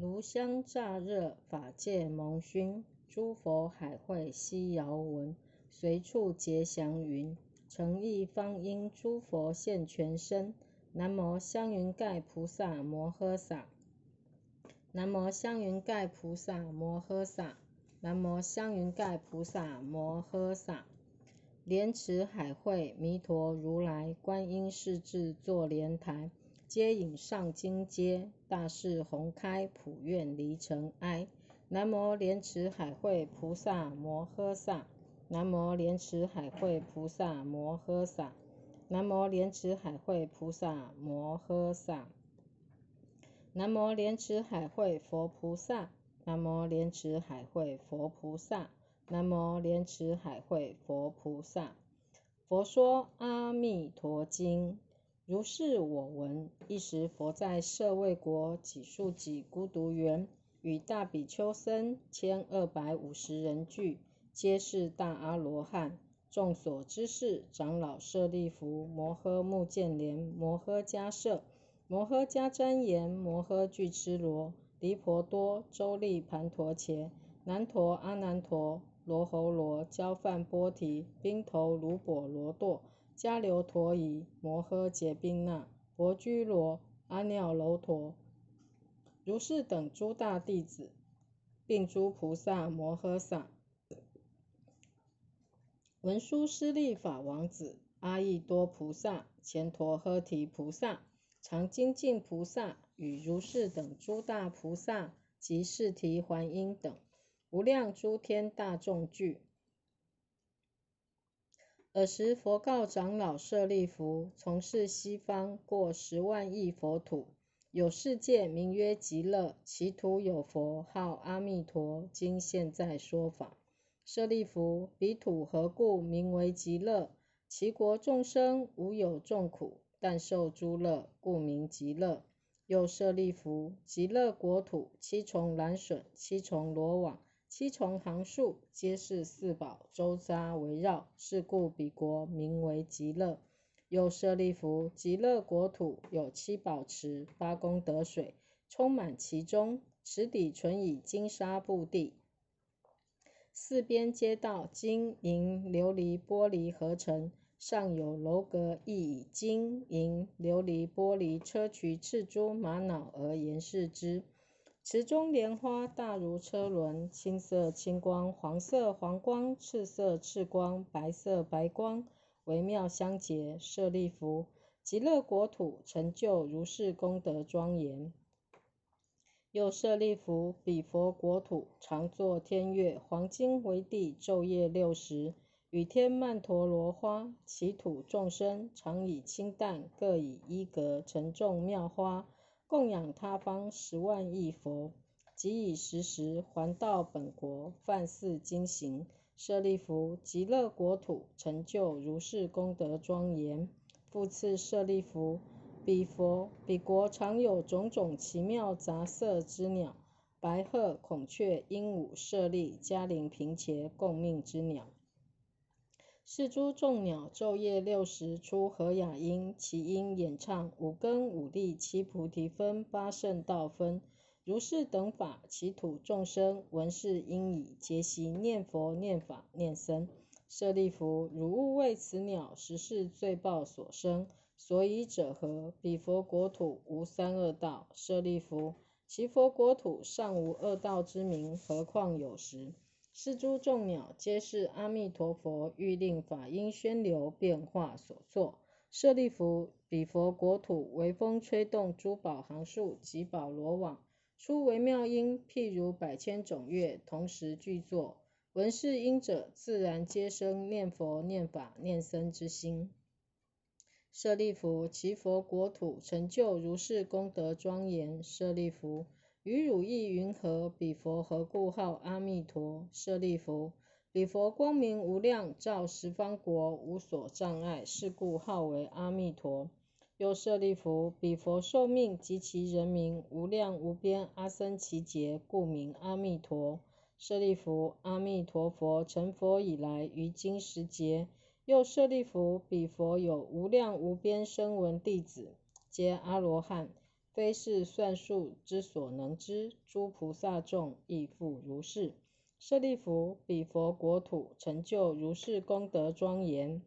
炉香乍热，法界蒙熏。诸佛海会悉遥闻，随处结祥云。诚意方应诸佛现全身。南无香云盖菩萨摩诃萨。南无香云盖菩萨摩诃萨。南无香云盖菩萨摩诃萨。莲池海会弥陀如来，观音世智坐莲台。接引上金阶，大势宏开，普愿离尘埃。南无莲池海会菩萨摩诃萨。南无莲池海会菩萨摩诃萨。南无莲池海会菩萨摩诃萨。南无莲池海会佛菩萨。南无莲池海会佛菩萨。南无莲池海会佛菩萨。佛说阿弥陀经。如是我闻。一时，佛在舍卫国几数己孤独园，与大比丘僧千二百五十人聚，皆是大阿罗汉。众所知事长老舍利弗、摩诃目犍连、摩诃迦摄、摩诃迦旃延、摩诃俱絺罗、离婆多、周利盘陀伽、难陀阿难陀、罗侯罗、交饭波提、宾头卢波罗堕。迦留陀夷、摩诃结宾那、婆居罗、阿耨楼陀，如是等诸大弟子，并诸菩萨摩诃萨，文殊师利法王子、阿逸多菩萨、乾陀诃提菩萨、常精进菩萨，与如是等诸大菩萨及释提桓因等无量诸天大众聚。尔时，佛告长老舍利弗：从事西方过十万亿佛土，有世界名曰极乐，其土有佛号阿弥陀。今现在说法。舍利弗，彼土何故名为极乐？其国众生无有众苦，但受诸乐，故名极乐。又舍利弗，极乐国土七重栏笋，七重罗网。七重行树，皆是四宝周匝围绕，是故彼国名为极乐。又舍利弗，极乐国土有七宝池，八功德水充满其中，池底纯以金沙布地，四边街道金银琉璃玻璃合成，上有楼阁，亦以金银琉璃玻璃砗磲赤珠玛瑙而严饰之。池中莲花大如车轮，青色青光，黄色黄光，赤色赤光，白色白光，微妙相结。舍利弗，极乐国土成就如是功德庄严。又舍利弗，彼佛国土常作天乐，黄金为地，昼夜六时，雨天曼陀罗花，其土众生常以清淡，各以衣革沉重妙花。供养他方十万亿佛，即以时时还到本国，犯四经行。舍利弗，极乐国土成就如是功德庄严。复次，舍利弗，彼佛彼国常有种种奇妙杂色之鸟，白鹤、孔雀、鹦鹉、舍利、迦陵、频伽，共命之鸟。是诸众鸟昼夜六时出和雅音，其音演唱五根五力七菩提分八圣道分，如是等法，其土众生闻是音已，皆悉念佛念法念僧。舍利弗，汝勿为此鸟实是罪报所生，所以者何？彼佛国土无三恶道。舍利弗，其佛国土尚无恶道之名，何况有时？是诸众鸟，皆是阿弥陀佛欲令法音宣流变化所作。舍利弗，彼佛国土微风吹动珠宝行树及宝罗网，出微妙音，譬如百千种乐同时具作。闻是音者，自然皆生念佛、念法、念僧之心。舍利弗，其佛国土成就如是功德庄严。舍利弗。于汝意云何？彼佛何故号阿弥陀？舍利弗，彼佛光明无量，照十方国，无所障碍，是故号为阿弥陀。又舍利弗，彼佛寿命及其人民无量无边，阿僧祇劫，故名阿弥陀。舍利弗，阿弥陀佛成佛以来，于今时节。又舍利弗，彼佛有无量无边声闻弟子，皆阿罗汉。非是算术之所能知。诸菩萨众亦复如是。舍利弗，彼佛国土成就如是功德庄严。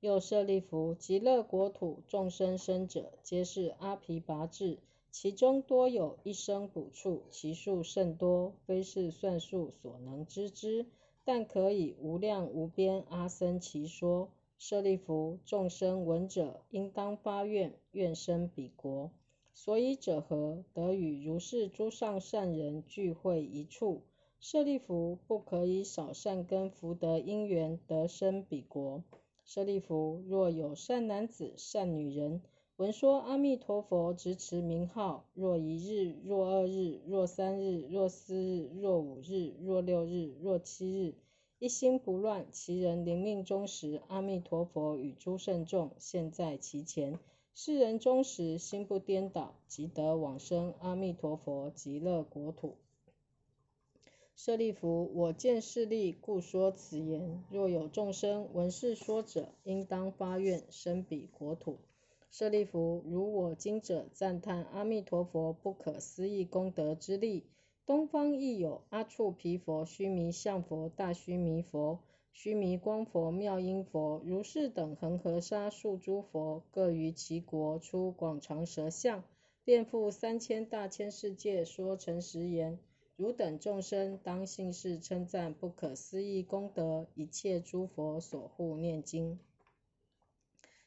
又舍利弗，极乐国土众生生者，皆是阿毗跋致，其中多有一生补处，其数甚多，非是算数所能知之。但可以无量无边阿僧祇说。舍利弗，众生闻者，应当发愿，愿生彼国。所以者何？得与如是诸上善人聚会一处。舍利弗，不可以少善根福德因缘得生彼国。舍利弗，若有善男子、善女人，闻说阿弥陀佛，执持名号，若一日、若二日、若三日、若四日、若五日、若六日、若七日，一心不乱，其人临命终时，阿弥陀佛与诸圣众现，在其前。世人终时心不颠倒，即得往生阿弥陀佛极乐国土。舍利弗，我见势利，故说此言。若有众生闻是说者，应当发愿生彼国土。舍利弗，如我今者赞叹阿弥陀佛不可思议功德之力。东方亦有阿处毗佛、须弥相佛、大须弥佛、须弥光佛、妙音佛、如是等恒河沙数诸佛，各于其国出广长舌相，遍覆三千大千世界，说诚实言。汝等众生当信是称赞不可思议功德，一切诸佛所护念经。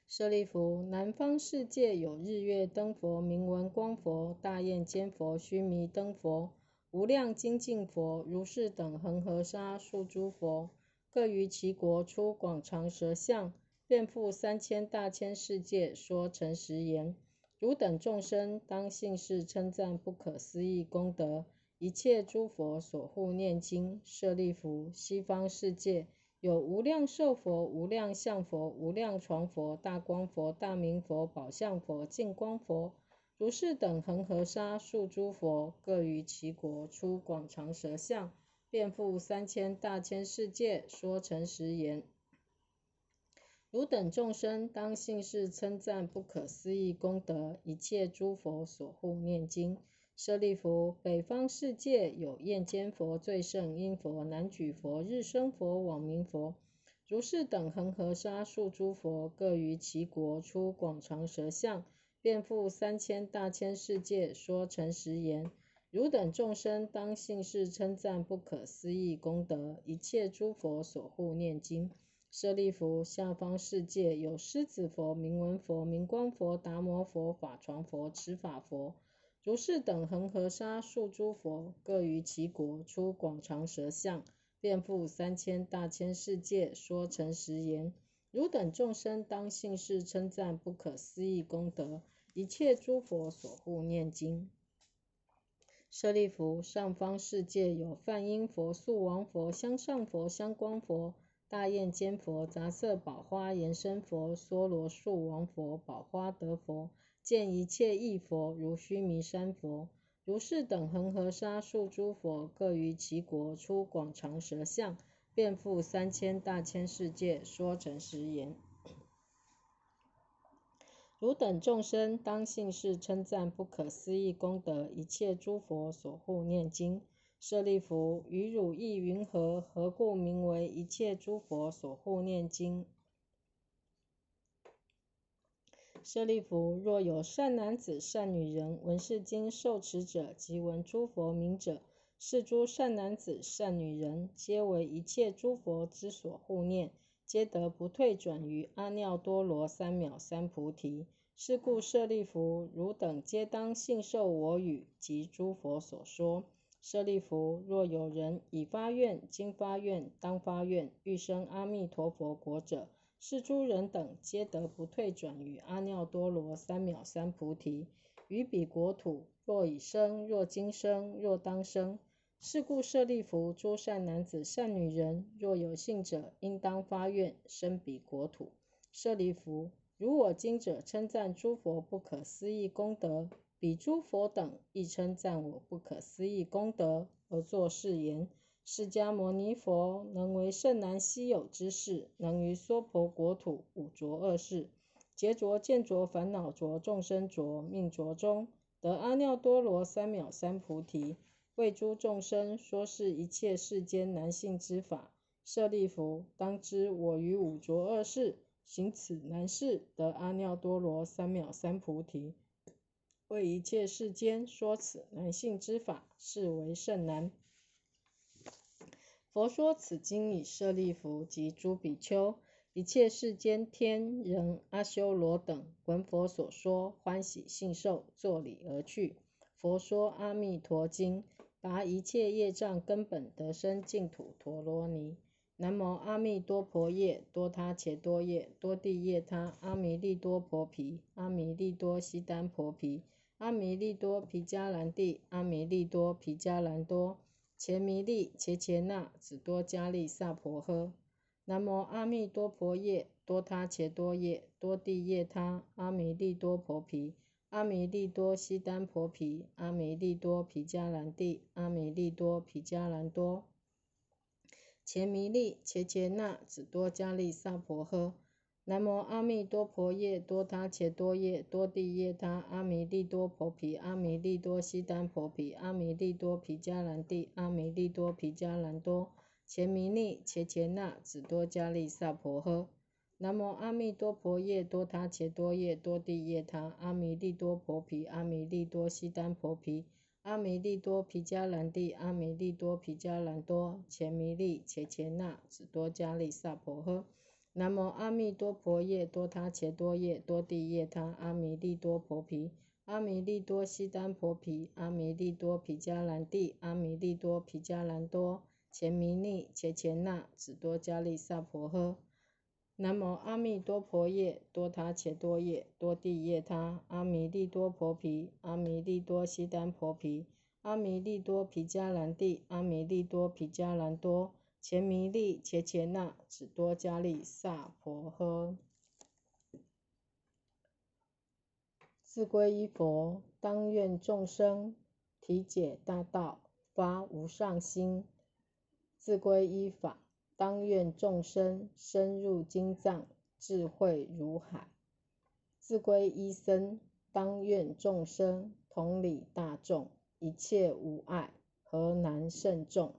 舍利弗，南方世界有日月灯佛、明文光佛、大焰坚佛、须弥灯佛、无量精进佛、如是等恒河沙数诸佛，各于其国出广长舌相，遍覆三千大千世界，说诚实言。汝等众生当信是称赞不可思议功德。一切诸佛所护念经，舍利弗，西方世界有无量寿佛、无量相佛、无量床佛、大光佛、大明佛、宝相佛、净光佛、如是等恒河沙数诸佛，各于其国出广长舌相，遍覆三千大千世界，说成实言。汝等众生当信是称赞不可思议功德，一切诸佛所护念经。舍利弗，北方世界有焰坚佛、最胜音佛、南举佛、日生佛、网明佛、如是等恒河沙数诸佛，各于其国出广长舌相，遍覆三千大千世界，说诚实言。汝等众生当信是称赞不可思议功德，一切诸佛所护念经。舍利弗，下方世界有狮子佛、明文佛、明光佛、达摩佛、法床佛、持法佛。如是等恒河沙数诸佛，各于其国出广长舌相，遍覆三千大千世界，说诚实言。汝等众生当信是称赞不可思议功德，一切诸佛所护念经。舍利弗，上方世界有梵音佛、素王佛、香上佛、香光佛、大焰坚佛、杂色宝花延伸佛、娑罗树王佛、宝花德佛。见一切异佛，如须弥山佛、如是等恒河沙数诸佛，各于其国出广长舌相，遍覆三千大千世界，说成实言。汝等众生当信是称赞不可思议功德，一切诸佛所护念经。舍利弗，于汝意云何？何故名为一切诸佛所护念经？舍利弗，若有善男子、善女人，闻是经受持者，即闻诸佛名者，是诸善男子、善女人，皆为一切诸佛之所护念，皆得不退转于阿耨多罗三藐三菩提。是故舍利弗，汝等皆当信受我语及诸佛所说。舍利弗，若有人已发愿、今发愿、当发愿，欲生阿弥陀佛国者，是诸人等皆得不退转于阿耨多罗三藐三菩提，于彼国土，若已生，若今生，若当生。是故舍利弗，诸善男子、善女人，若有信者，应当发愿生彼国土。舍利弗，如我今者称赞诸佛不可思议功德，彼诸佛等亦称赞我不可思议功德，而作是言。释迦牟尼佛能为甚难稀有之事，能于娑婆国土五浊恶世，劫着、见着、烦恼着、众生着、命着中，得阿耨多罗三藐三菩提。为诸众生说是一切世间难信之法。舍利弗，当知我于五浊恶世行此难事，得阿耨多罗三藐三菩提。为一切世间说此难信之法，是为甚难。佛说此经已，舍利弗及诸比丘。一切世间天人阿修罗等闻佛所说，欢喜信受，作礼而去。佛说《阿弥陀经》，拔一切业障根本，得生净土陀罗尼。南无阿弥多婆夜多他伽多夜多地夜他阿弥利多婆毗阿弥利多悉丹婆毗阿弥利多毗迦兰帝阿弥利多毗迦兰多伽弥利伽伽那子多迦利萨婆诃。南无阿弥多婆夜多他伽多夜多地夜他阿弥利多婆毗阿弥利多悉丹婆毗阿弥利多毗迦兰帝阿弥利多毗迦兰多伽弥利伽伽那子多迦利萨婆诃。南无阿弥多婆夜多他伽多夜多地夜他阿弥利多婆毗阿弥利多悉丹婆毗阿弥利多毗迦兰帝阿弥利多毗迦兰多伽弥利伽伽那子多迦利萨婆诃。南无阿弥多婆夜多他伽多夜多地夜他阿弥利多婆毗阿弥利多悉丹婆毗阿弥利多毗迦兰帝阿弥利多毗迦兰多伽弥利伽伽那子多迦利萨婆诃。南无阿弥多婆夜多他伽多夜多地夜他阿弥利多婆毗阿弥利多悉丹婆毗阿弥利多毗迦兰帝阿弥利多毗迦兰多前弥利伽伽那子多迦利萨婆诃。南无阿弥多婆夜多他伽多夜多地夜他阿弥利多婆毗阿弥利多悉丹婆毗阿弥利多毗迦兰帝阿弥利多毗迦兰多前弥利伽伽那子多迦利萨婆诃。自归依佛，当愿众生体解大道，发无上心。自归依法，当愿众生深入经藏，智慧如海。自归依僧，当愿众生同理大众，一切无碍，何难胜众？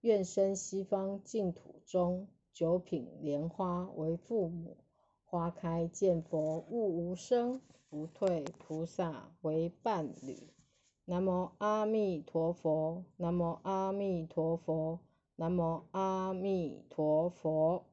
愿生西方净土中，九品莲花为父母，花开见佛悟无生，不退菩萨为伴侣。南无阿弥陀佛，南无阿弥陀佛，南无阿弥陀佛。